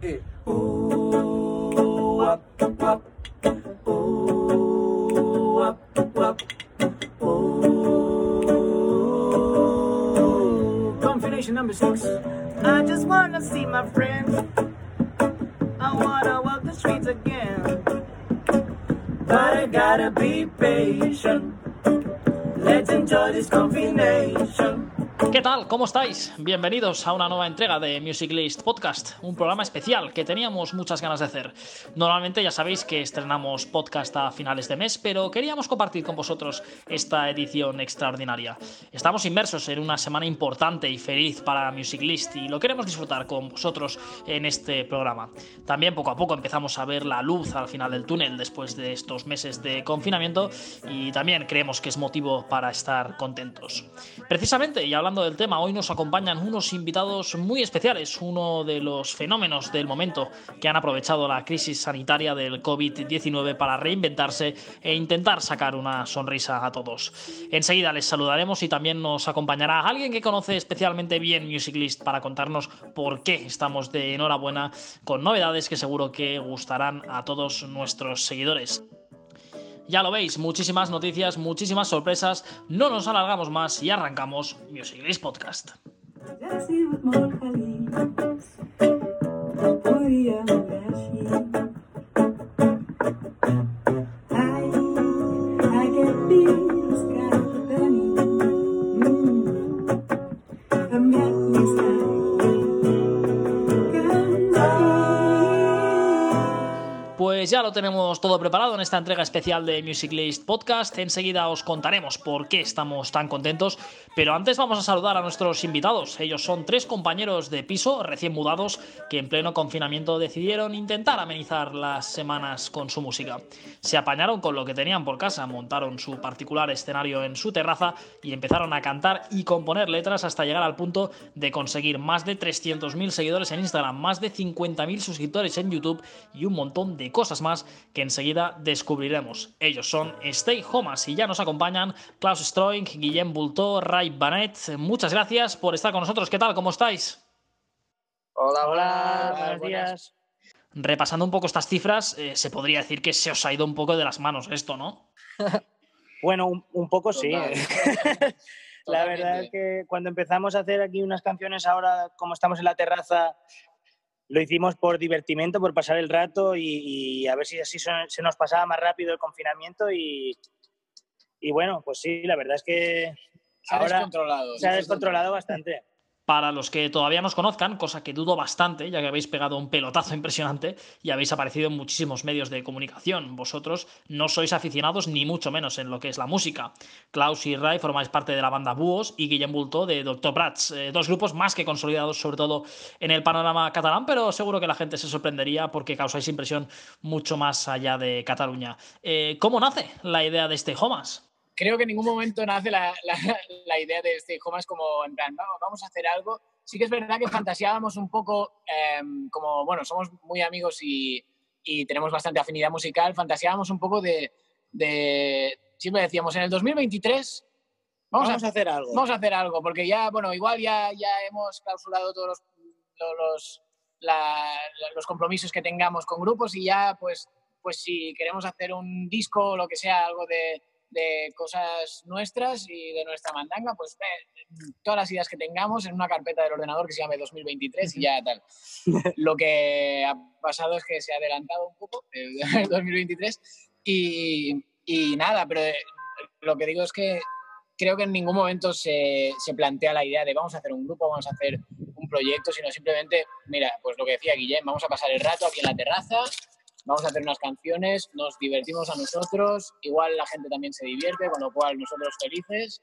Eh. Up. Ooh. Combination number six. I just wanna see my friends. I wanna walk the streets again. But I gotta be patient. Let's enjoy this combination. ¿Qué tal? ¿Cómo estáis? Bienvenidos a una nueva entrega de Music List Podcast, un programa especial que teníamos muchas ganas de hacer. Normalmente ya sabéis que estrenamos podcast a finales de mes, pero queríamos compartir con vosotros esta edición extraordinaria. Estamos inmersos en una semana importante y feliz para Music List y lo queremos disfrutar con vosotros en este programa. También poco a poco empezamos a ver la luz al final del túnel después de estos meses de confinamiento y también creemos que es motivo para estar contentos. Precisamente, y hablando hoy nos acompañan unos invitados muy especiales, uno de los fenómenos del momento que han aprovechado la crisis sanitaria del COVID-19 para reinventarse e intentar sacar una sonrisa a todos. Enseguida les saludaremos y también nos acompañará alguien que conoce especialmente bien Music List para contarnos por qué estamos de enhorabuena con novedades que seguro que gustarán a todos nuestros seguidores. Ya lo veis, muchísimas noticias, muchísimas sorpresas. No nos alargamos más y arrancamos Music List Podcast. Pues ya lo tenemos todo preparado en esta entrega especial de Music List Podcast. Enseguida os contaremos por qué estamos tan contentos, pero antes vamos a saludar a nuestros invitados. Ellos son tres compañeros de piso recién mudados que en pleno confinamiento decidieron intentar amenizar las semanas con su música. Se apañaron con lo que tenían por casa, montaron su particular escenario en su terraza y empezaron a cantar y componer letras hasta llegar al punto de conseguir más de 300.000 seguidores en Instagram, más de 50.000 suscriptores en YouTube y un montón de cosas más que enseguida descubriremos. Ellos son Stay Homas y ya nos acompañan Klaus Stroing, Guillem Bulto, Ray Banet. Muchas gracias por estar con nosotros. ¿Qué tal? ¿Cómo estáis? Hola, Hola, buenos días. Repasando un poco estas cifras, eh, se podría decir que se os ha ido un poco de las manos esto, ¿no? Bueno, un, un poco sí. Total. la verdad es que cuando empezamos a hacer aquí unas canciones ahora, como estamos en la terraza, lo hicimos por divertimento, por pasar el rato y, y a ver si así se se nos pasaba más rápido el confinamiento y, y bueno, pues sí, la verdad es que Se ha ahora descontrolado. se ha descontrolado bastante. Para los que todavía nos conozcan, cosa que dudo bastante, ya que habéis pegado un pelotazo impresionante y habéis aparecido en muchísimos medios de comunicación. Vosotros no sois aficionados ni mucho menos en lo que es la música. Klaus y Ray formáis parte de la banda Búhos y Guillem Bulto de Dr. Prats, eh, dos grupos más que consolidados sobre todo en el panorama catalán, pero seguro que la gente se sorprendería porque causáis impresión mucho más allá de Cataluña. Eh, ¿Cómo nace la idea de este Homas? Creo que en ningún momento nace la, la- la idea de este Homas como en plan, vamos, vamos a hacer algo. Sí que es verdad que fantaseábamos un poco, em, como, bueno, somos muy amigos y, y tenemos bastante afinidad musical, fantaseábamos un poco de, de- siempre decíamos, en el 2023 vamos, Vamos, a, a hacer algo. vamos a hacer algo, porque ya, bueno, igual ya, ya hemos clausurado todos los, lo- los, la- los compromisos que tengamos con grupos y ya, pues, pues si queremos hacer un disco o lo que sea, algo de, de cosas nuestras y de nuestra mandanga, pues eh, todas las ideas que tengamos en una carpeta del ordenador que se llame 2023 y ya tal. Lo que ha pasado es que se ha adelantado un poco el 2023 y, y nada, pero eh, lo que digo es que creo que en ningún momento se, se plantea la idea de vamos a hacer un grupo, vamos a hacer un proyecto, sino simplemente, mira, pues lo que decía Guillem, vamos a pasar el rato aquí en la terraza, vamos a hacer unas canciones, nos divertimos a nosotros, igual la gente también se divierte, con lo cual nosotros felices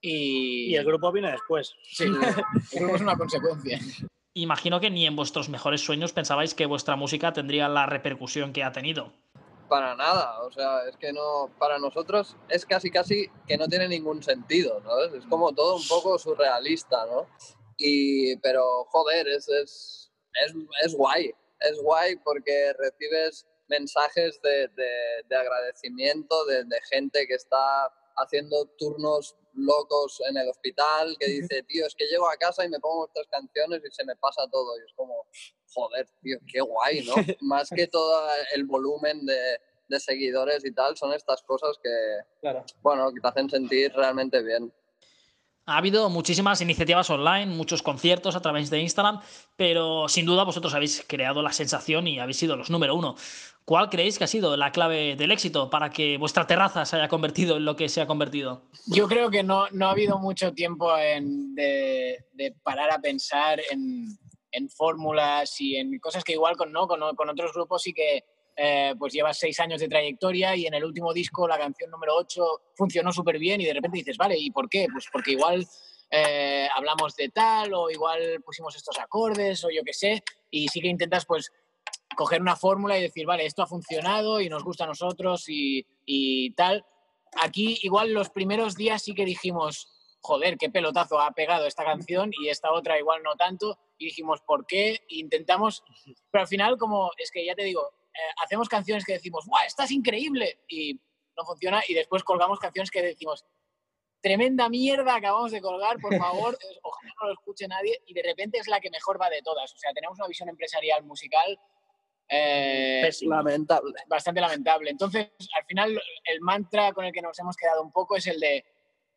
y, Y el grupo vino después. Sí, el grupo es una consecuencia. Imagino que ni en vuestros mejores sueños pensabais que vuestra música tendría la repercusión que ha tenido. para nada. O sea, es que no, para nosotros es casi casi que no tiene ningún sentido, ¿no? Es como todo un poco surrealista, ¿no? Y, pero, joder, es, es, es, es guay. Es guay porque recibes mensajes de, de- de agradecimiento de, de gente que está haciendo turnos locos en el hospital, que dice, tío, es que llego a casa y me pongo estas canciones y se me pasa todo. Y es como, joder, tío, qué guay, ¿no? Más que todo el volumen de, de seguidores y tal, son estas cosas que, Claro. bueno, que te hacen sentir realmente bien. Ha habido muchísimas iniciativas online, muchos conciertos a través de Instagram, pero sin duda vosotros habéis creado la sensación y habéis sido los número uno. ¿Cuál creéis que ha sido la clave del éxito para que vuestra terraza se haya convertido en lo que se ha convertido? Yo creo que no, no ha habido mucho tiempo de, de parar a pensar en, en fórmulas y en cosas que igual con, ¿no? con, con otros grupos sí que eh, pues llevas seis años de trayectoria y en el último disco la canción número 8 funcionó súper bien y de repente dices, vale, ¿y por qué? Pues porque igual eh, hablamos de tal o igual pusimos estos acordes o yo qué sé y sí que intentas pues coger una fórmula y decir, vale, esto ha funcionado y nos gusta a nosotros y, y tal. Aquí igual los primeros días sí que dijimos, joder, qué pelotazo ha pegado esta canción y esta otra igual no tanto. Y dijimos, ¿por qué? Intentamos, pero al final como, es que ya te digo, hacemos canciones que decimos, ¡guau, esta es increíble! Y no funciona y después colgamos canciones que decimos, tremenda mierda acabamos de colgar, por favor, eh, ojalá no lo escuche nadie y de repente es la que mejor va de todas. O sea, tenemos una visión empresarial musical eh, Pésimo. Lamentable. bastante lamentable. Entonces, al final, el mantra con el que nos hemos quedado un poco es el de,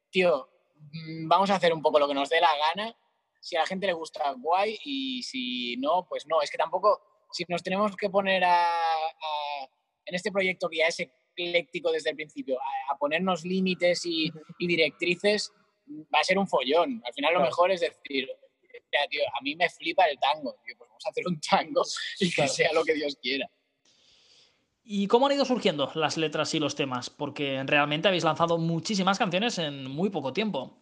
tío, mm, vamos a hacer un poco lo que nos dé la gana. Si a la gente le gusta, guay, y si no, pues no. Es que tampoco, si nos tenemos que poner a, a- en este proyecto que ya es ecléctico desde el principio, a, a ponernos límites y, y directrices, va a ser un follón. Al final, lo Claro. mejor es decir, "Mira, tío, a mí me flipa el tango, tío, pues vamos a hacer un tango y que sea lo que Dios quiera. ¿Y cómo han ido surgiendo las letras y los temas? Porque realmente habéis lanzado muchísimas canciones en muy poco tiempo.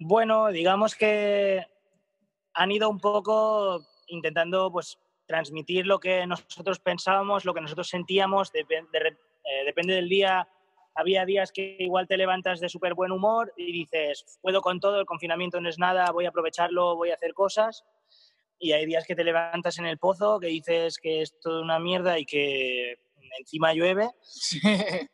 Bueno, digamos que han ido un poco intentando pues transmitir lo que nosotros pensábamos, lo que nosotros sentíamos, de eh, depende del día. Había días que igual te levantas de súper buen humor y dices, puedo con todo, el confinamiento no es nada, voy a aprovecharlo, voy a hacer cosas. Y hay días que te levantas en el pozo, que dices que es toda una mierda y que encima llueve.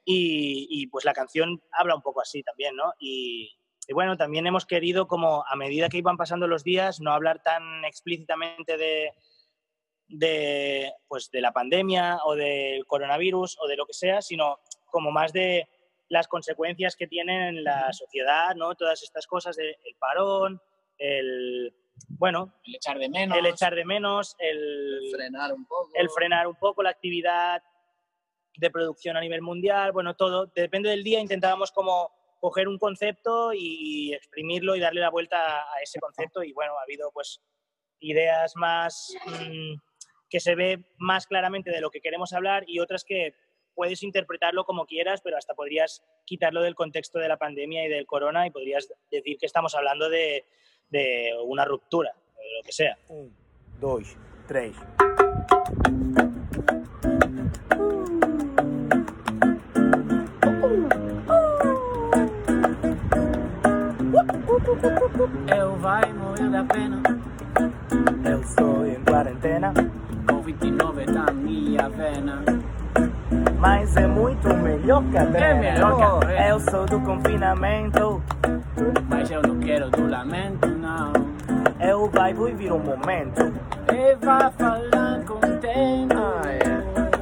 Y, y, pues la canción habla un poco así también, ¿no? Y, y bueno, también hemos querido como a medida que iban pasando los días no hablar tan explícitamente de, de, pues, de la pandemia o del coronavirus o de lo que sea, sino como más de las consecuencias que tienen en la sociedad, ¿no? Todas estas cosas, de- el parón, el, bueno, el echar de menos. el echar de menos, el, Frenar un poco. el frenar un poco la actividad de producción a nivel mundial, bueno, todo. Depende del día, intentábamos como coger un concepto y exprimirlo y darle la vuelta a a ese concepto y bueno, ha habido pues ideas más mm, que se ve más claramente de lo que queremos hablar y otras que puedes interpretarlo como quieras, pero hasta podrías quitarlo del contexto de la pandemia y del corona y podrías decir que estamos hablando de, de una ruptura, o de lo que sea. Um, dois, três. Eu vai morrer da pena. Eu estou em quarentena, Covid-19 tá na minha vena. mas é muito melhor que a É melhor que a pena. Eu sou do confinamento, Mas eu não quero do lamento, não. eu vai viver um momento. E vai falar contento.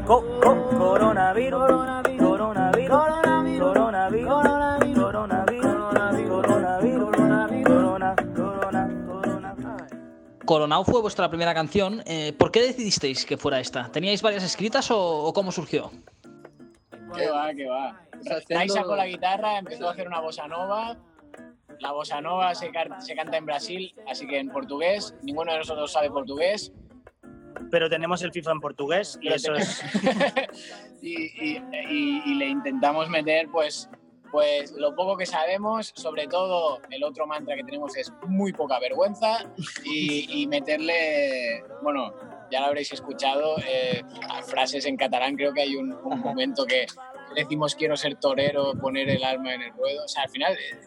Co co coronavírus, Coronavírus. coronavírus, Coronao fue vuestra primera canción. eh, ¿Por qué decidisteis que fuera esta? ¿Teníais varias escritas o, o cómo surgió? Que va, que va. Haciendo- sacó la guitarra, empezó a hacer una bossa nova. La bossa nova se, canta en Brasil, así que en portugués. Ninguno de nosotros sabe portugués. Pero tenemos el FIFA en portugués y Pero eso te- es... y, y- y- y le intentamos meter, pues, pues lo poco que sabemos. Sobre todo, el otro mantra que tenemos es muy poca vergüenza. Y, meterle, bueno, ya lo habréis escuchado, eh, frases en catalán. Creo que hay un momento que decimos quiero ser torero, poner el alma en el ruedo. O sea, al final eh,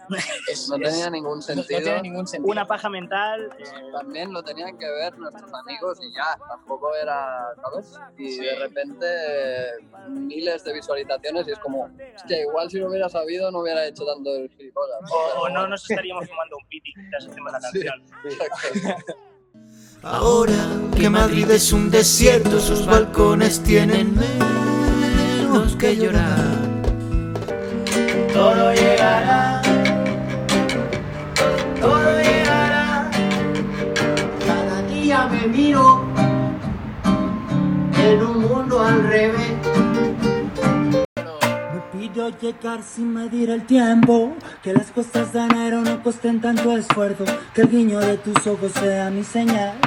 es- No es- tenía ningún no- sentido. no tiene ningún sentido. Una paja mental, eh, También lo tenían que ver nuestros amigos y ya, tampoco era, ¿sabes? Y Sí. de repente miles de visualizaciones y es como, es que igual si lo hubiera sabido no hubiera hecho tanto el gilipollas. o, o no nos estaríamos fumando un piti mientras hacemos la Sí. canción. exacto. Ahora que Madrid es un desierto, sus balcones tienen menos que llorar. Todo llegará, todo llegará. Llegar sin medir el tiempo, que las cosas de enero no costen tanto esfuerzo, que el guiño de tus ojos sea mi señal.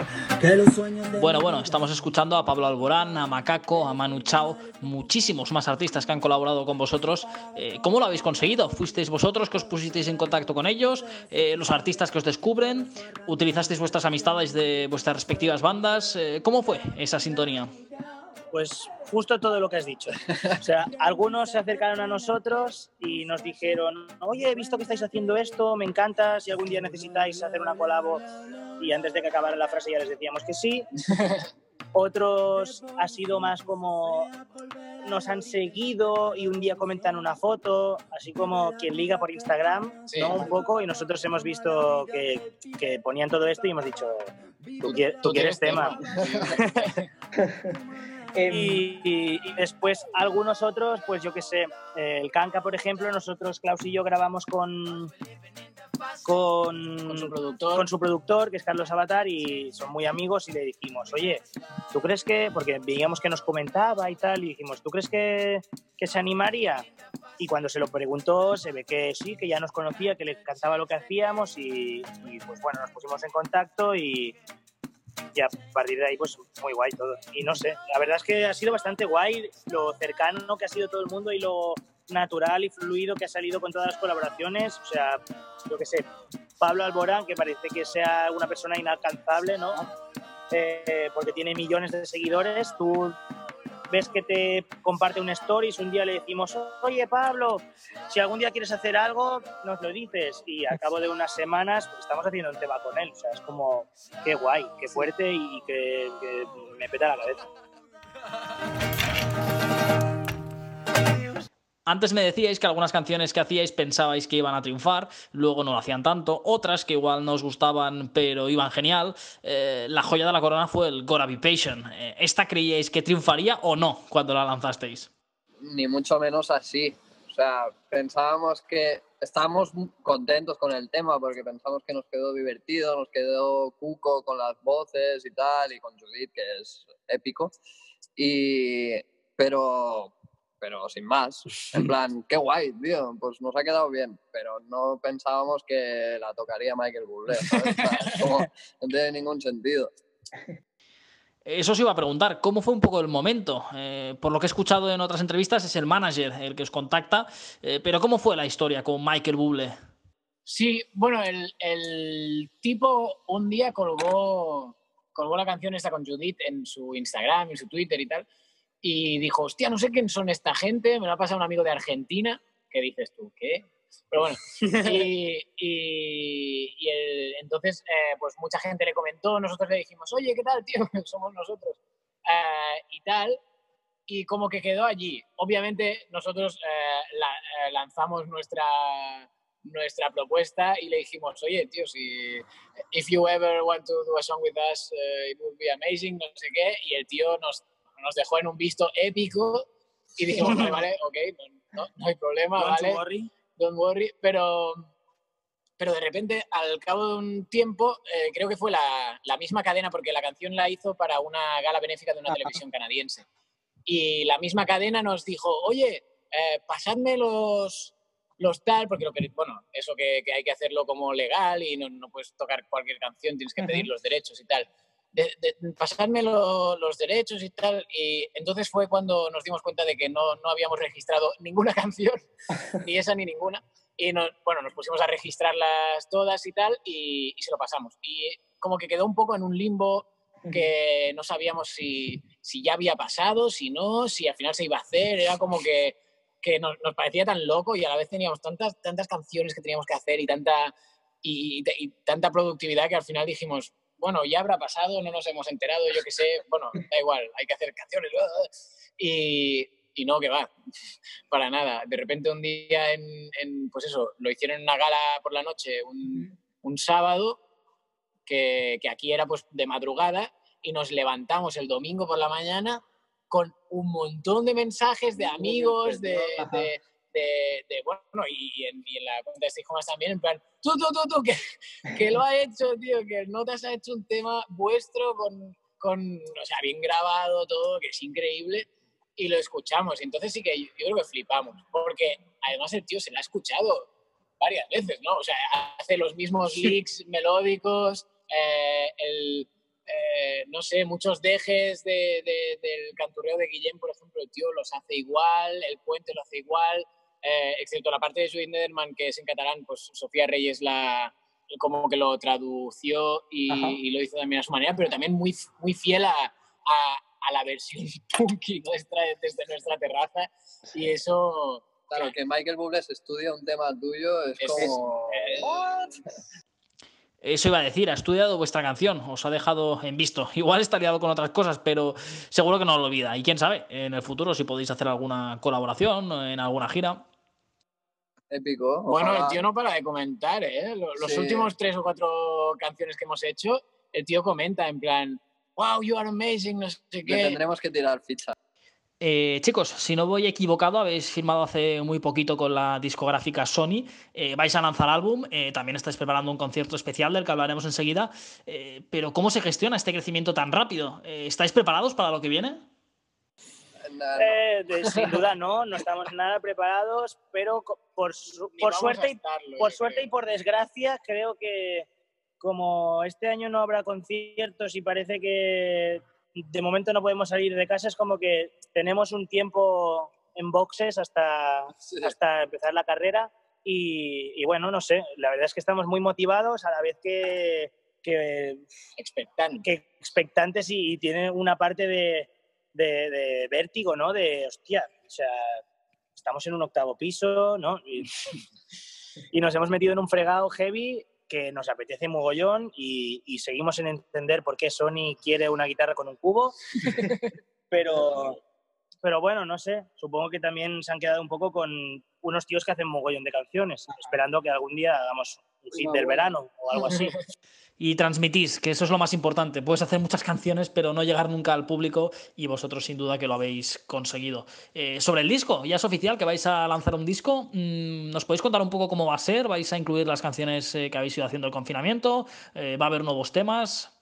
Que los sueños de Bueno, bueno, estamos escuchando a Pablo Alborán, a Macaco, a Manu Chao, muchísimos más artistas que han colaborado con vosotros. Eh, ¿Cómo lo habéis conseguido? ¿Fuisteis vosotros que os pusisteis en contacto con ellos? Eh, ¿Los artistas que os descubren? ¿Utilizasteis vuestras amistades de vuestras respectivas bandas? Eh, ¿Cómo fue esa sintonía? Pues justo todo lo que has dicho. O sea, algunos se acercaron a nosotros y nos dijeron, oye, he visto que estáis haciendo esto, me encanta, si algún día necesitáis hacer una colabo. Y antes de que acabara la frase ya les decíamos que sí. Otros ha sido más como nos han seguido y un día comentan una foto, así como quien liga por Instagram, Sí. ¿no? Un poco, y nosotros hemos visto que, que ponían todo esto y hemos dicho, tú, quie- tú quieres tema. Y, y- y después algunos otros, pues yo qué sé, eh, el Kanka, por ejemplo, nosotros, Klaus y yo, grabamos con, con, Con su productor. con su productor, que es Carlos Avatar, y son muy amigos, y le dijimos, oye, ¿tú crees que, porque veíamos que nos comentaba y tal, y dijimos, ¿tú crees que, que se animaría? Y cuando se lo preguntó, se ve que sí, que ya nos conocía, que le encantaba lo que hacíamos, y, y, pues bueno, nos pusimos en contacto y, y a partir de ahí, pues muy guay todo. Y no sé, la verdad es que ha sido bastante guay lo cercano que ha sido todo el mundo y lo natural y fluido que ha salido con todas las colaboraciones. O sea, yo qué sé, Pablo Alborán, que parece que sea una persona inalcanzable, ¿no? Eh, porque tiene millones de seguidores. Tú ves que te comparte un stories, un día le decimos, oye Pablo, si algún día quieres hacer algo, nos lo dices. Y al cabo de unas semanas pues, estamos haciendo un tema con él. O sea, es como, qué guay, qué fuerte y que me peta la cabeza. Antes me decíais que algunas canciones que hacíais pensabais que iban a triunfar, luego no lo hacían tanto, otras que igual no os gustaban pero iban genial. Eh, la joya de la corona fue el Gotta Be Patient. Eh, ¿Esta creíais que triunfaría o no cuando la lanzasteis? Ni mucho menos así. O sea, pensábamos que estábamos contentos con el tema porque pensamos que nos quedó divertido, nos quedó cuco con las voces y tal, y con Judith, que es épico. Y, pero, pero sin más. En plan, qué guay, tío, pues nos ha quedado bien, pero no pensábamos que la tocaría Michael Bublé, ¿sabes? Como, no tiene ningún sentido. Eso os iba a preguntar, ¿cómo fue un poco el momento? Eh, por lo que he escuchado en otras entrevistas, es el manager el que os contacta, eh, pero ¿cómo fue la historia con Michael Bublé? Sí, bueno, el, el tipo un día colgó, colgó la canción esta con Judith en su Instagram, en su Twitter y tal, y dijo, hostia, no sé quién son esta gente, me lo ha pasado un amigo de Argentina, ¿qué dices tú? ¿Qué? Pero bueno, y, y- y el- entonces, eh, pues mucha gente le comentó, nosotros le dijimos, oye, ¿qué tal, tío? Somos nosotros. Eh, y tal, y como que quedó allí. Obviamente nosotros eh, la- eh, lanzamos nuestra, nuestra propuesta y le dijimos, oye, tío, si if you ever want to do a song with us, eh, it would be amazing, no sé qué, y el tío nos, nos dejó en un visto épico y dijimos, vale, vale, ok, no, no- no hay problema, Don't vale worry. don't worry, pero, pero de repente, al cabo de un tiempo, eh, creo que fue la, la misma cadena, porque la canción la hizo para una gala benéfica de una televisión canadiense. Y la misma cadena nos dijo, oye, eh, pasadme los, los tal, porque lo que, bueno, eso que, que hay que hacerlo como legal y no, no puedes tocar cualquier canción, tienes que pedir los derechos y tal. De, lo- los derechos y tal. Y entonces fue cuando nos dimos cuenta de que no, no habíamos registrado ninguna canción, ni esa ni ninguna. Y nos, bueno, nos pusimos a registrarlas todas y tal, y, y se lo pasamos. Y como que quedó un poco en un limbo que no sabíamos si, si ya había pasado, si no, si al final se iba a hacer. Era como que, que nos, nos parecía tan loco y a la vez teníamos tantas, tantas canciones que teníamos que hacer y tanta, y, y tanta productividad que al final dijimos, bueno, ya habrá pasado, no nos hemos enterado, yo qué sé, bueno, da igual, hay que hacer canciones. Y, y no, que va, para nada. De repente un día en, en, pues eso, lo hicieron en una gala por la noche, un, un sábado, que, que aquí era pues de madrugada y nos levantamos el domingo por la mañana con un montón de mensajes de amigos, de, de, de, de- bueno, y en, y en la cuenta de Home también, en plan, tú, tú, tú, tú, que, que lo ha hecho, tío, que el Notas ha hecho un tema vuestro con, con, o sea, bien grabado todo, que es increíble, y lo escuchamos. Entonces sí que yo, yo creo que flipamos, porque además el tío se la ha escuchado varias veces, ¿no? O sea, hace los mismos leaks melódicos, eh, el, eh, no sé, muchos dejes de- de- del canturreo de Guillem, por ejemplo, el tío los hace igual, el puente lo hace igual, eh, excepto la parte de Judith Nederman, que es en catalán, pues Sofía Reyes la como que lo tradució y, y lo hizo también a su manera, pero también muy, muy fiel a, a- a la versión punky nuestra desde nuestra terraza. Y eso... Claro, que Michael Bublé estudia un tema tuyo es, Es- como... eh, Eso iba a decir, ha estudiado vuestra canción, os ha dejado en visto. Igual está liado con otras cosas, pero seguro que no lo olvida. Y quién sabe, en el futuro si podéis hacer alguna colaboración en alguna gira. épico. Bueno, ojalá. el tío no para de comentar, ¿eh? Lo- Los Sí. últimos tres o cuatro canciones que hemos hecho, el tío comenta en plan, wow, you are amazing, no sé Le qué. tendremos que tirar ficha. Eh, chicos, si no voy equivocado, habéis firmado hace muy poquito con la discográfica Sony. eh, vais a lanzar álbum, eh, también estáis preparando un concierto especial del que hablaremos enseguida. eh, pero ¿cómo se gestiona este crecimiento tan rápido? Eh, ¿Estáis preparados para lo que viene? Eh, de- sin duda no, no estamos nada preparados, pero por, su- por suerte estarlo, por suerte y por desgracia, creo que como este año no habrá conciertos y parece que de momento no podemos salir de casa, es como que tenemos un tiempo en boxes hasta, Sí. hasta empezar la carrera. Y, y bueno, no sé, la verdad es que estamos muy motivados a la vez que, que, Expectante. que expectantes y, y tiene una parte de, de- de vértigo, ¿no? De, hostia, o sea, estamos en un octavo piso, ¿no? Y, y nos hemos metido en un fregado heavy que nos apetece mogollón y, y seguimos en entender por qué Sony quiere una guitarra con un cubo, pero, pero bueno, no sé, supongo que también se han quedado un poco con unos tíos que hacen mogollón de canciones, esperando que algún día hagamos Una del verano o algo así. Y transmitís, que eso es lo más importante. Puedes hacer muchas canciones, pero no llegar nunca al público y vosotros sin duda que lo habéis conseguido. Eh, sobre el disco, ya es oficial que vais a lanzar un disco. Mm, ¿Nos podéis contar un poco cómo va a ser? ¿Vais a incluir las canciones eh, que habéis ido haciendo el confinamiento? Eh, ¿Va a haber nuevos temas?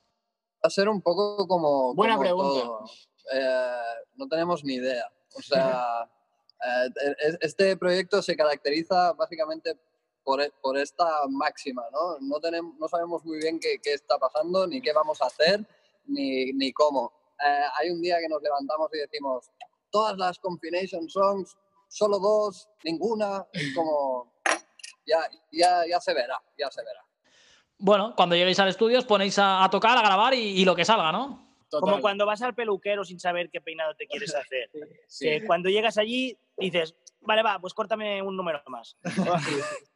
Va a ser un poco como. Buena como pregunta. todo. Eh, no tenemos ni idea. O sea, eh, e- este proyecto se caracteriza básicamente por, e- por esta máxima, ¿no? No, tenemos, no sabemos muy bien qué, qué está pasando, ni qué vamos a hacer, ni, ni cómo. Eh, hay un día que nos levantamos y decimos, todas las Confination Songs, solo dos, ninguna, es como. Ya, ya, ya se verá, ya se verá. Bueno, cuando lleguéis al estudio os ponéis a, a tocar, a grabar y, y lo que salga, ¿no? Total. Como cuando vas al peluquero sin saber qué peinado te quieres hacer. Sí. Que cuando llegas allí dices, vale, va, pues córtame un número más.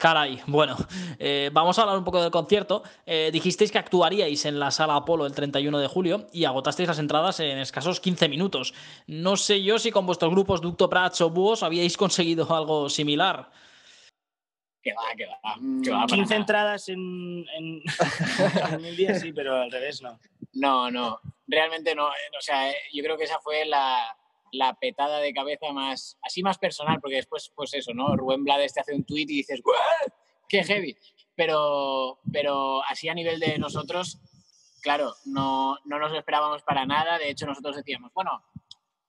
Caray, bueno, eh, vamos a hablar un poco del concierto. Eh, dijisteis que actuaríais en la sala Apolo el 31 de julio y agotasteis las entradas en escasos 15 minutos. No sé yo si con vuestros grupos Ducto Prats o Búhos habíais conseguido algo similar. Que va, que va. Mm, que va para 15 nada. entradas en, en, en un día, sí, pero al revés no. No, no, realmente no. eh, O sea, yo creo que esa fue la, la petada de cabeza más, así más personal, porque después, pues eso, ¿no? Rubén Blades te hace un tweet y dices, "¡Guau! ¡Qué heavy! Pero, pero así a nivel de nosotros, claro, no, no nos lo esperábamos para nada. De hecho, nosotros decíamos, bueno,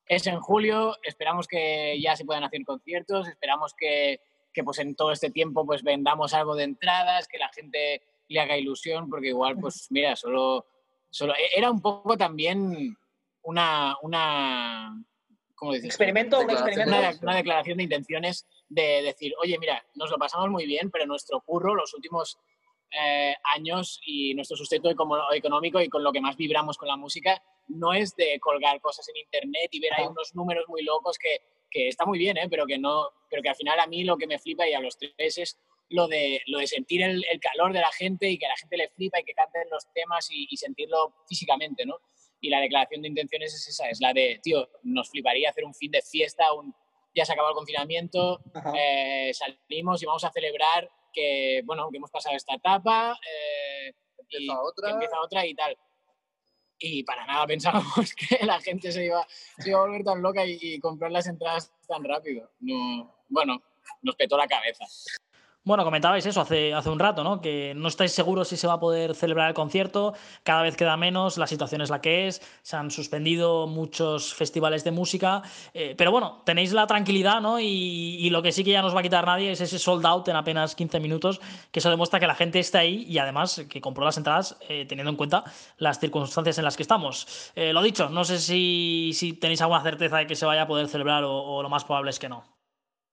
es en julio, esperamos que ya se puedan hacer conciertos, esperamos que, que pues en todo este tiempo pues vendamos algo de entradas, que la gente le haga ilusión, porque igual, pues mira, solo, solo e, era un poco también una, una ¿cómo dices? Experimento, un experimento. Una, una declaración de intenciones de decir, oye, mira, nos lo pasamos muy bien, pero nuestro curro los últimos eh, años y nuestro sustento económico y con lo que más vibramos con la música no es de colgar cosas en internet y ver ahí unos números muy locos que, que está muy bien, ¿eh? pero, que no, pero que al final a mí lo que me flipa y a los tres es lo de, lo de sentir el, el calor de la gente y que a la gente le flipa y que canten los temas y, y sentirlo físicamente, ¿no? Y la declaración de intenciones es esa, es la de, tío, nos fliparía hacer un fin de fiesta, un, ya se acabó el confinamiento, eh, salimos y vamos a celebrar que, bueno, que hemos pasado esta etapa eh, y Empieza otra. que empieza otra y tal. Y para nada pensábamos que la gente se iba, se iba a volver tan loca y, y comprar las entradas tan rápido. No, bueno, nos petó la cabeza. Bueno, comentabais eso hace, hace un rato, ¿no? Que no estáis seguros si se va a poder celebrar el concierto, cada vez queda menos, la situación es la que es, se han suspendido muchos festivales de música, eh, pero bueno, tenéis la tranquilidad, ¿no? Y, lo que sí que ya nos va a quitar nadie es ese sold out en apenas 15 minutos, que eso demuestra que la gente está ahí y además que compró las entradas eh, teniendo en cuenta las circunstancias en las que estamos. Eh, lo dicho, no sé si, si, tenéis alguna certeza de que se vaya a poder celebrar o, o lo más probable es que no.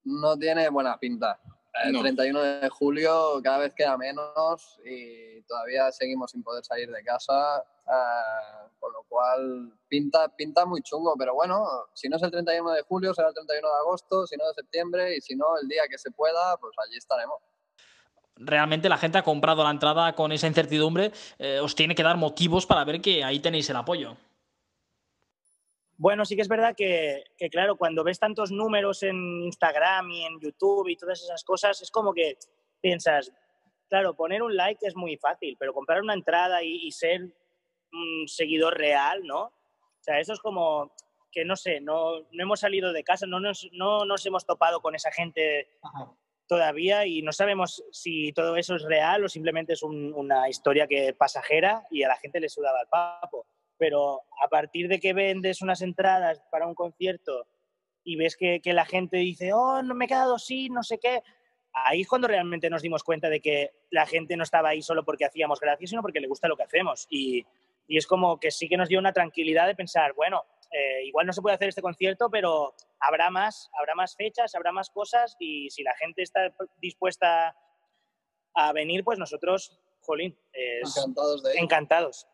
No tiene buena pinta. El no. 31 de julio cada vez queda menos y todavía seguimos sin poder salir de casa, uh, con lo cual pinta, pinta muy chungo, pero bueno, si no es el 31 de julio será el 31 de agosto, si no de septiembre y si no el día que se pueda, pues allí estaremos. Realmente la gente ha comprado la entrada con esa incertidumbre, eh, os tiene que dar motivos para ver que ahí tenéis el apoyo. Bueno, sí que es verdad que, que, claro, cuando ves tantos números en Instagram y en YouTube y todas esas cosas, es como que piensas, claro, poner un like es muy fácil, pero comprar una entrada y, y ser un seguidor real, ¿no? O sea, eso es como que, no sé, no, no hemos salido de casa, no nos, no nos hemos topado con esa gente Ajá. todavía y no sabemos si todo eso es real o simplemente es un, una historia que pasajera y a la gente le sudaba el papo pero a partir de que vendes unas entradas para un concierto y ves que, que, la gente dice, oh, no me he quedado sin, no sé qué, ahí es cuando realmente nos dimos cuenta de que la gente no estaba ahí solo porque hacíamos gracia, sino porque le gusta lo que hacemos. Y, y es como que sí que nos dio una tranquilidad de pensar, bueno, eh, igual no se puede hacer este concierto, pero habrá más, habrá más fechas, habrá más cosas y si la gente está dispuesta a venir, pues nosotros, jolín, es, encantados de ello. encantados.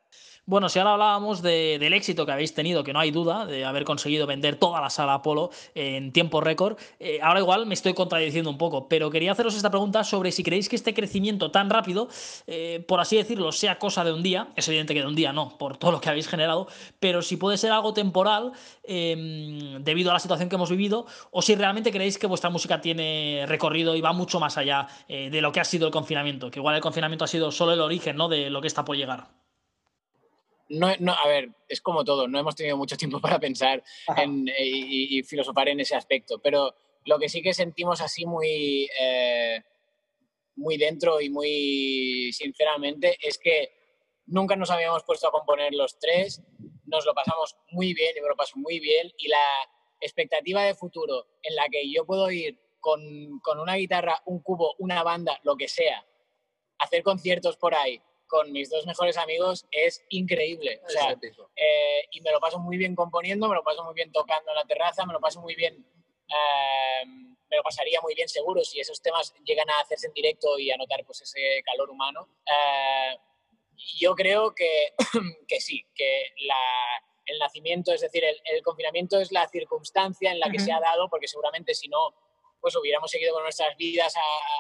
Bueno, si ahora hablábamos de, del éxito que habéis tenido, que no hay duda, de haber conseguido vender toda la sala Apolo en tiempo récord, eh, ahora igual me estoy contradiciendo un poco, pero quería haceros esta pregunta sobre si creéis que este crecimiento tan rápido, eh, por así decirlo, sea cosa de un día, es evidente que de un día no, por todo lo que habéis generado, pero si puede ser algo temporal eh, debido a la situación que hemos vivido, o si realmente creéis que vuestra música tiene recorrido y va mucho más allá eh, de lo que ha sido el confinamiento, que igual el confinamiento ha sido solo el origen ¿no? de lo que está por llegar. No, no, a ver, es como todo, no hemos tenido mucho tiempo para pensar en, y, y, filosofar en ese aspecto, pero lo que sí que sentimos así muy, eh, muy dentro y muy sinceramente es que nunca nos habíamos puesto a componer los tres, nos lo pasamos muy bien, yo me lo paso muy bien y la expectativa de futuro en la que yo puedo ir con, con una guitarra, un cubo, una banda, lo que sea, hacer conciertos por ahí, con mis dos mejores amigos es increíble. O sea, eh, y me lo paso muy bien componiendo, me lo paso muy bien tocando en la terraza, me lo paso muy bien, eh, me lo pasaría muy bien seguro si esos temas llegan a hacerse en directo y a notar pues, ese calor humano. Eh, yo creo que, que sí, que la, el nacimiento, es decir, el, el, confinamiento es la circunstancia en la que uh -huh. se ha dado, porque seguramente si no, pues hubiéramos seguido con nuestras vidas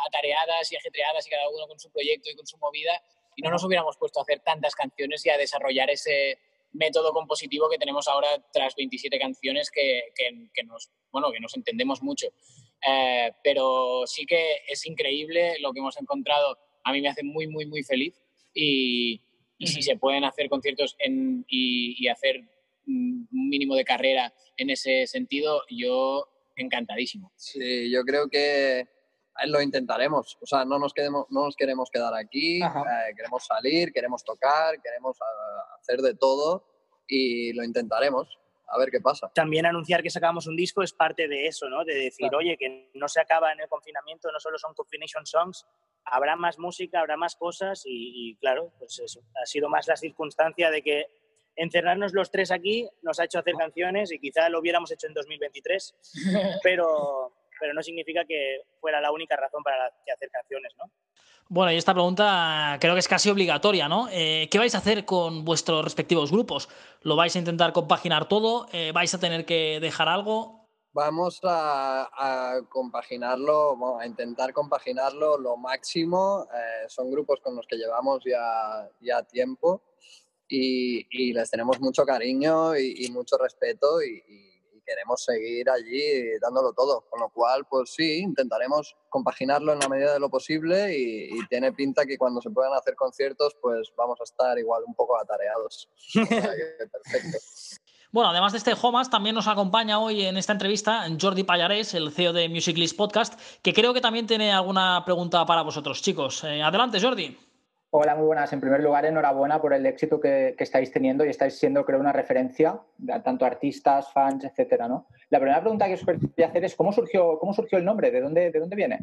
atareadas y ajetreadas y cada uno con su proyecto y con su movida y no nos hubiéramos puesto a hacer tantas canciones y a desarrollar ese método compositivo que tenemos ahora tras 27 canciones que, que, que nos, bueno, que nos entendemos mucho. Eh, pero sí que es increíble lo que hemos encontrado. A mí me hace muy, muy, muy feliz y, y si se pueden hacer conciertos en, y, y hacer un mínimo de carrera en ese sentido, yo encantadísimo. Sí, yo creo que lo intentaremos. O sea, no nos, quedemos, no nos queremos quedar aquí, eh, queremos salir, queremos tocar, queremos uh, hacer de todo y lo intentaremos. A ver qué pasa. También anunciar que sacamos un disco es parte de eso, ¿no? De decir, claro. oye, que no se acaba en el confinamiento, no solo son Confination Songs, habrá más música, habrá más cosas y, y claro, pues eso. Ha sido más la circunstancia de que encerrarnos los tres aquí nos ha hecho hacer canciones y quizá lo hubiéramos hecho en 2023, pero, pero no significa que fuera la única razón para que hacer canciones, ¿no? Bueno, y esta pregunta creo que es casi obligatoria, ¿no? Eh, ¿Qué vais a hacer con vuestros respectivos grupos? ¿Lo vais a intentar compaginar todo? Eh, ¿Vais a tener que dejar algo? Vamos a, a compaginarlo, bueno, a intentar compaginarlo lo máximo. Eh, son grupos con los que llevamos ya, ya tiempo y, y les tenemos mucho cariño y, y mucho respeto y, y queremos seguir allí dándolo todo. Con lo cual, pues sí, intentaremos compaginarlo en la medida de lo posible y, y tiene pinta que cuando se puedan hacer conciertos, pues vamos a estar igual un poco atareados. Perfecto. Bueno, además de este Homas, también nos acompaña hoy en esta entrevista Jordi Pallarés, el CEO de Music List Podcast, que creo que también tiene alguna pregunta para vosotros, chicos. Eh, adelante, Jordi. Hola, muy buenas. En primer lugar, enhorabuena por el éxito que, que, estáis teniendo y estáis siendo, creo, una referencia a tanto artistas, fans, etcétera, ¿no? La primera pregunta que os quería hacer es ¿cómo surgió, cómo surgió el nombre? ¿De dónde, de dónde viene?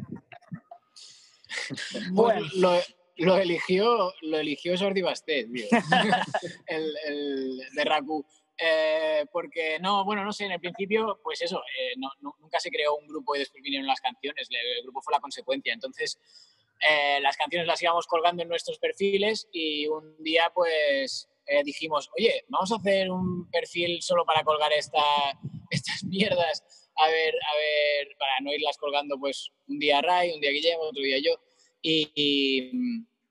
Bueno, lo, lo, eligió, lo eligió Jordi Bastet, el, el, de Raku. Eh, porque no, bueno, no sé, en el principio, pues eso, eh, no, no, nunca se creó un grupo y después vinieron las canciones, el grupo fue la consecuencia. Entonces, eh, las canciones las íbamos colgando en nuestros perfiles y un día, pues eh, dijimos, oye, vamos a hacer un perfil solo para colgar esta, estas mierdas, a ver, a ver, para no irlas colgando, pues un día Ray, un día Guillermo, otro día yo. Y,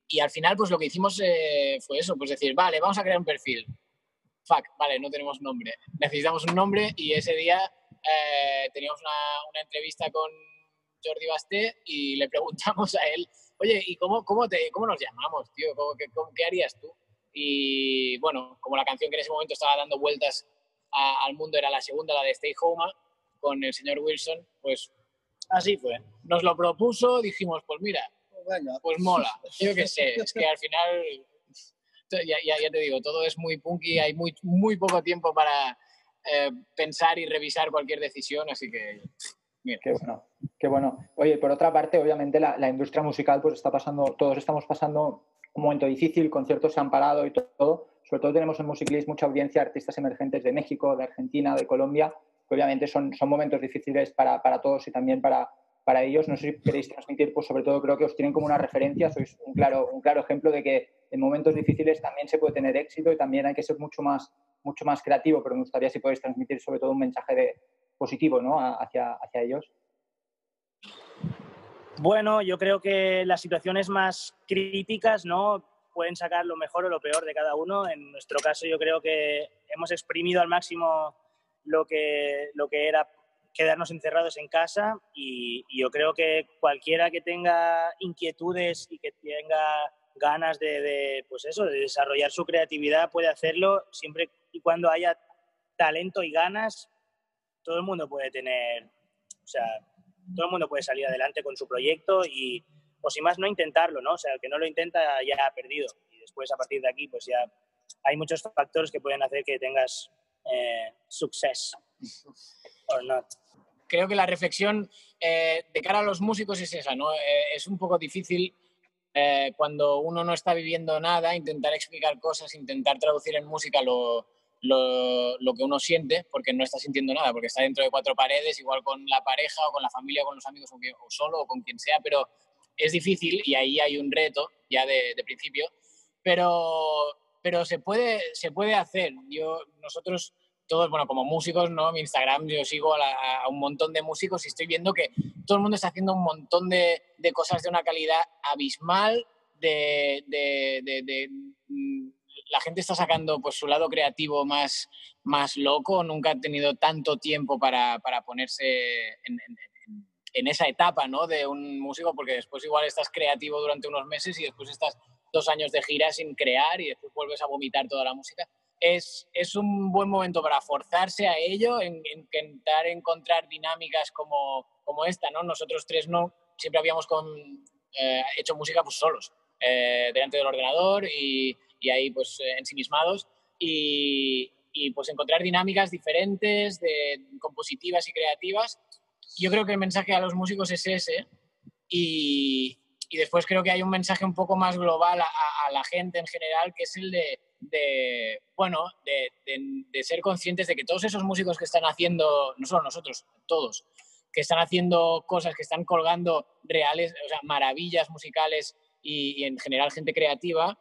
y, al final, pues lo que hicimos eh, fue eso, pues decir, vale, vamos a crear un perfil fuck, vale, no tenemos nombre, necesitamos un nombre y ese día teníamos una, entrevista con Jordi Basté y le preguntamos a él, oye, ¿y cómo, cómo, te, cómo nos llamamos, tío? ¿Cómo, qué, cómo, ¿Qué harías tú? Y bueno, como la canción que en ese momento estaba dando vueltas a, al mundo era la segunda, la de Stay Home, con el señor Wilson, pues así fue. Nos lo propuso, dijimos, pues mira, pues mola. Yo qué sé, es que al final ya, ya, ya, te digo, todo es muy punky, hay muy, muy poco tiempo para eh, pensar y revisar cualquier decisión, así que... Qué bueno, qué bueno. Oye, por otra parte, obviamente la, la, industria musical pues está pasando, todos estamos pasando un momento difícil, conciertos se han parado y todo. Sobre todo tenemos en Musiclist mucha audiencia, artistas emergentes de México, de Argentina, de Colombia, que obviamente son, son momentos difíciles para, para todos y también para, para ellos. No sé si queréis transmitir, pues sobre todo creo que os tienen como una referencia, sois un claro, un claro ejemplo de que en momentos difíciles también se puede tener éxito y también hay que ser mucho más, mucho más creativo, pero me gustaría si podéis transmitir sobre todo un mensaje de, positivo ¿no? hacia, hacia ellos. Bueno, yo creo que las situaciones más críticas no pueden sacar lo mejor o lo peor de cada uno. En nuestro caso yo creo que hemos exprimido al máximo lo que, lo que era quedarnos encerrados en casa y, yo creo que cualquiera que tenga inquietudes y que tenga ganas de, de, pues eso, de desarrollar su creatividad puede hacerlo siempre y cuando haya talento y ganas. Todo el mundo puede tener, o sea, todo el mundo puede salir adelante con su proyecto y, o si más, no intentarlo, ¿no? O sea, el que no lo intenta ya ha perdido. Y después, a partir de aquí, pues ya hay muchos factores que pueden hacer que tengas eh, success or not creo que la reflexión eh, de cara a los músicos es esa, ¿no? Eh, es un poco difícil eh, cuando uno no está viviendo nada, intentar explicar cosas, intentar traducir en música lo, lo, lo, que uno siente, porque no está sintiendo nada, porque está dentro de cuatro paredes, igual con la pareja o con la familia o con los amigos o, que, o solo o con quien sea, pero es difícil y ahí hay un reto ya de, de principio, pero, pero se, puede, se puede hacer. Yo, nosotros todos, bueno, como músicos, ¿no? Mi Instagram, yo sigo a, la, a, un montón de músicos y estoy viendo que todo el mundo está haciendo un montón de, de cosas de una calidad abismal, de, de, de, la gente está sacando pues su lado creativo más, más loco, nunca ha tenido tanto tiempo para, para ponerse en, esa etapa, ¿no? De un músico, porque después igual estás creativo durante unos meses y después estás dos años de gira sin crear y después vuelves a vomitar toda la música es, es, un buen momento para forzarse a ello, en, en intentar encontrar dinámicas como, como, esta, ¿no? Nosotros tres no, siempre habíamos eh, hecho música pues solos, eh, delante del ordenador y, y ahí pues eh, ensimismados y, pues encontrar dinámicas diferentes, de, compositivas y creativas. Yo creo que el mensaje a los músicos es ese y, y después creo que hay un mensaje un poco más global a, la gente en general, que es el de bueno, de, ser conscientes de que todos esos músicos que están haciendo, no solo nosotros, todos, que están haciendo cosas, que están colgando reales, o sea, maravillas musicales y en general gente creativa,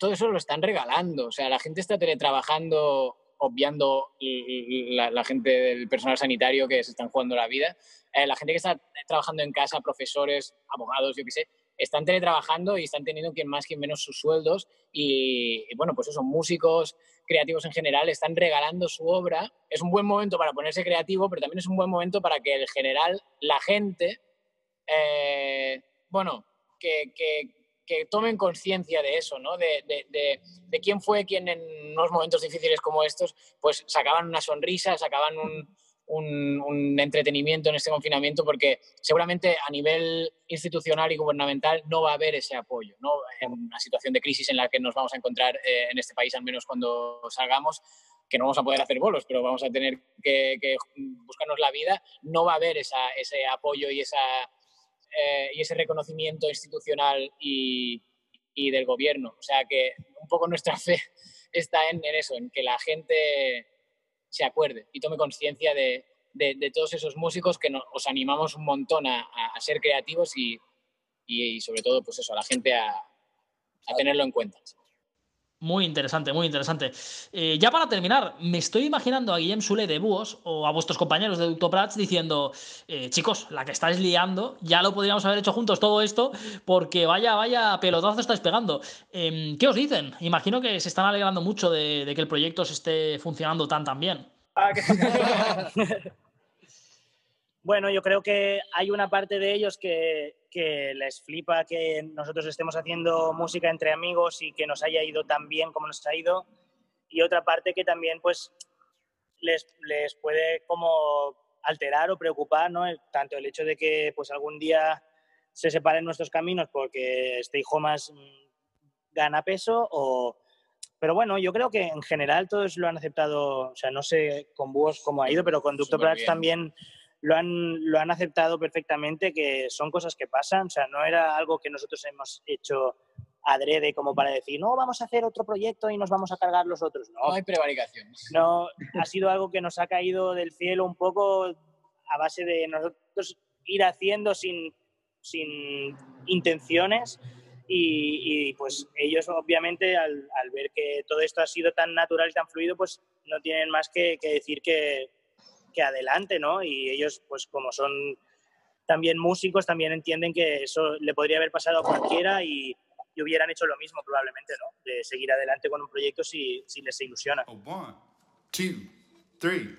todo eso lo están regalando. O sea, la gente está teletrabajando, obviando la, gente del personal sanitario que se están jugando la vida. Eh, la gente que está trabajando en casa, profesores, abogados, yo qué sé, están teletrabajando y están teniendo quien más, quien menos sus sueldos y, y bueno, pues eso, músicos, creativos en general están regalando su obra. Es un buen momento para ponerse creativo, pero también es un buen momento para que en general la gente, eh, bueno, que- que tomen conciencia de eso, ¿no? De, de- de- de quién fue quien en unos momentos difíciles como estos, pues sacaban una sonrisa, sacaban un, un- un entretenimiento en este confinamiento, porque seguramente a nivel institucional y gubernamental no va a haber ese apoyo, ¿no? En una situación de crisis en la que nos vamos a encontrar eh, en este país, al menos cuando salgamos, que no vamos a poder hacer bolos, pero vamos a tener que, que buscarnos la vida, no va a haber esa- ese apoyo y, esa, eh, y ese reconocimiento institucional y, y del gobierno. O sea que un poco nuestra fe está en, en eso, en que la gente se acuerde y tome conciencia de, de- todos esos músicos que nos, os animamos un montón a, a- a ser creativos y, y- y sobre todo, pues eso, a la gente a, a tenerlo en cuenta. Muy interesante, muy interesante. Eh, ya para terminar, me estoy imaginando a Guillem Sule de Búhos o a vuestros compañeros de Ducto Prats diciendo, eh, chicos, la que estáis liando, ya lo podríamos haber hecho juntos todo esto, porque vaya, vaya pelotazo estáis pegando. Em, ¿Qué os dicen? Imagino que se están alegrando mucho de, de que el proyecto se esté funcionando tan tan bien. Ah, que- bueno, yo creo que hay una parte de ellos que, que les flipa que nosotros estemos haciendo música entre amigos y que nos haya ido tan bien como nos ha ido. Y otra parte que también pues les, les puede como alterar o preocupar, ¿no? Tanto el hecho de que pues algún día se separen nuestros caminos porque Stay Homas mm, gana peso o... Pero bueno, yo creo que en general todos lo han aceptado, o sea, no sé con Búhos cómo ha ido, pero con Ducto Prats también lo han, lo han aceptado perfectamente, que son cosas que pasan, o sea, no era algo que nosotros hemos hecho adrede como para decir, no, vamos a hacer otro proyecto y nos vamos a cargar los otros. No, No hay prevaricación. no, ha sido algo que nos ha caído del cielo un poco a base de nosotros ir haciendo sin, sin intenciones y, y, pues ellos obviamente al, al ver que todo esto ha sido tan natural y tan fluido pues no tienen más que, que decir que, que adelante, ¿no? Y ellos pues como son también músicos también entienden que eso le podría haber pasado a cualquiera y, y hubieran hecho lo mismo probablemente, ¿no? De seguir adelante con un proyecto si, si les ilusiona. Oh, one, two, three.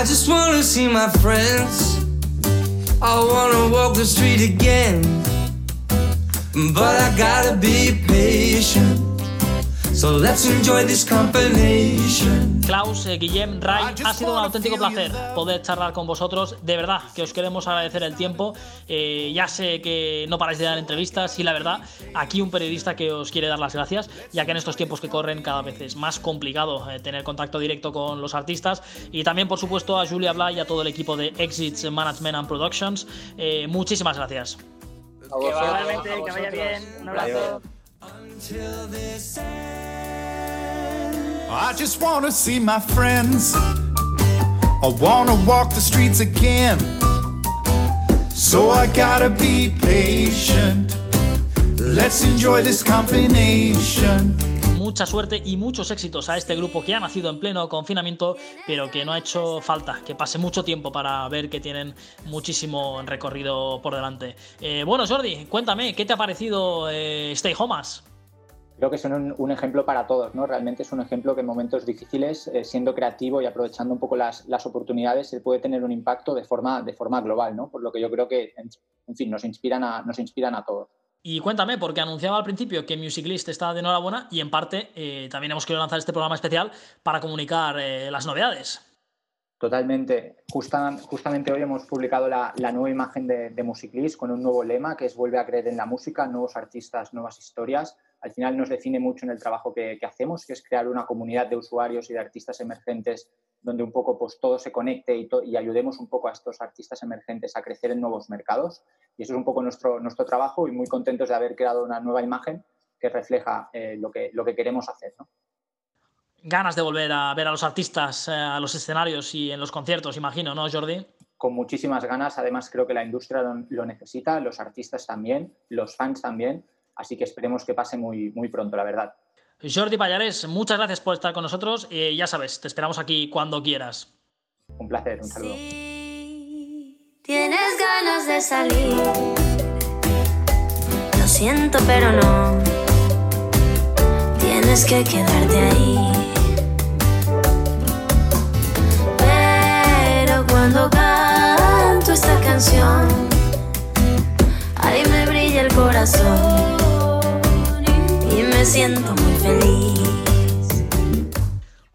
I just wanna see my friends. I wanna walk the street again. But I gotta be patient. So let's enjoy this combination. Klaus, eh, Guillem, Ray, ha sido un auténtico placer poder charlar con vosotros. De verdad que os queremos agradecer el tiempo. Eh, ya sé que no paráis de dar entrevistas y la verdad, aquí un periodista que os quiere dar las gracias, ya que en estos tiempos que corren cada vez es más complicado eh, tener contacto directo con los artistas. Y también, por supuesto, a Julia Bla y a todo el equipo de Exits Management and Productions. Eh, muchísimas gracias. A vosotros, Igualmente, a que vaya vosotros. bien. Un abrazo. Until this I just wanna see my friends. I wanna walk the streets again. So I gotta be patient. Let's enjoy this combination. Mucha suerte y muchos éxitos a este grupo que ha nacido en pleno confinamiento, pero que no ha hecho falta que pase mucho tiempo para ver que tienen muchísimo recorrido por delante. Eh, bueno, Jordi, cuéntame, ¿qué te ha parecido eh, Stay Homas? Creo que son un, ejemplo para todos, ¿no? Realmente es un ejemplo que en momentos difíciles, eh, siendo creativo y aprovechando un poco las, las oportunidades, se puede tener un impacto de forma, de forma global, ¿no? Por lo que yo creo que, en, en fin, nos inspiran a, nos inspiran a todos. Y cuéntame, porque anunciaba al principio que Musiclist está de enhorabuena y en parte eh, también hemos querido lanzar este programa especial para comunicar eh, las novedades. Totalmente. Justa- justamente hoy hemos publicado la, la nueva imagen de, de Musiclist con un nuevo lema que es Vuelve a creer en la música, nuevos artistas, nuevas historias. Al final nos define mucho en el trabajo que, que hacemos, que es crear una comunidad de usuarios y de artistas emergentes donde un poco pues, todo se conecte y, to- y ayudemos un poco a estos artistas emergentes a crecer en nuevos mercados. Y eso es un poco nuestro, nuestro trabajo y muy contentos de haber creado una nueva imagen que refleja eh, lo, que, lo que queremos hacer. ¿no? Ganas de volver a ver a los artistas eh, a los escenarios y en los conciertos, imagino, ¿no, Jordi? con muchísimas ganas. Además, creo que la industria lo, lo necesita, los artistas también, los fans también. Así que esperemos que pase muy, muy pronto, la verdad. Jordi Payares, muchas gracias por estar con nosotros. y ya sabes, te esperamos aquí cuando quieras. Un placer, un saludo. tienes ganas de salir. Lo siento, pero no. Tienes que quedarte ahí. Pero cuando canto esta canción, ahí me brilla el corazón me siento muy feliz.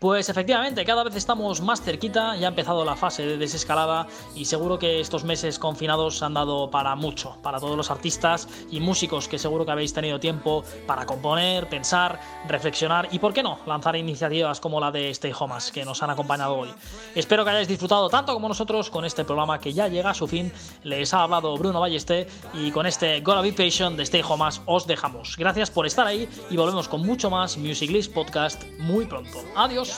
Pues efectivamente, cada vez estamos más cerquita, ya ha empezado la fase de desescalada y seguro que estos meses confinados han dado para mucho, para todos los artistas y músicos que seguro que habéis tenido tiempo para componer, pensar, reflexionar y, por qué no, lanzar iniciativas como la de Stay Homas que nos han acompañado hoy. Espero que hayáis disfrutado tanto como nosotros con este programa que ya llega a su fin. Les ha hablado Bruno Ballesté y con este Gotta Be Patient de Stay Homas os dejamos. Gracias por estar ahí y volvemos con mucho más Music List Podcast muy pronto. Adiós.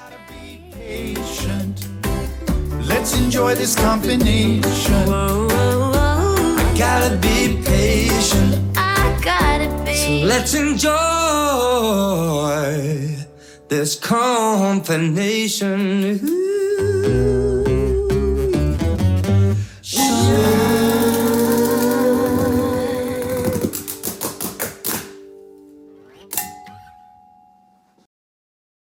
Let's enjoy this combination. I gotta be patient. I gotta be. So let's enjoy this combination. Ooh.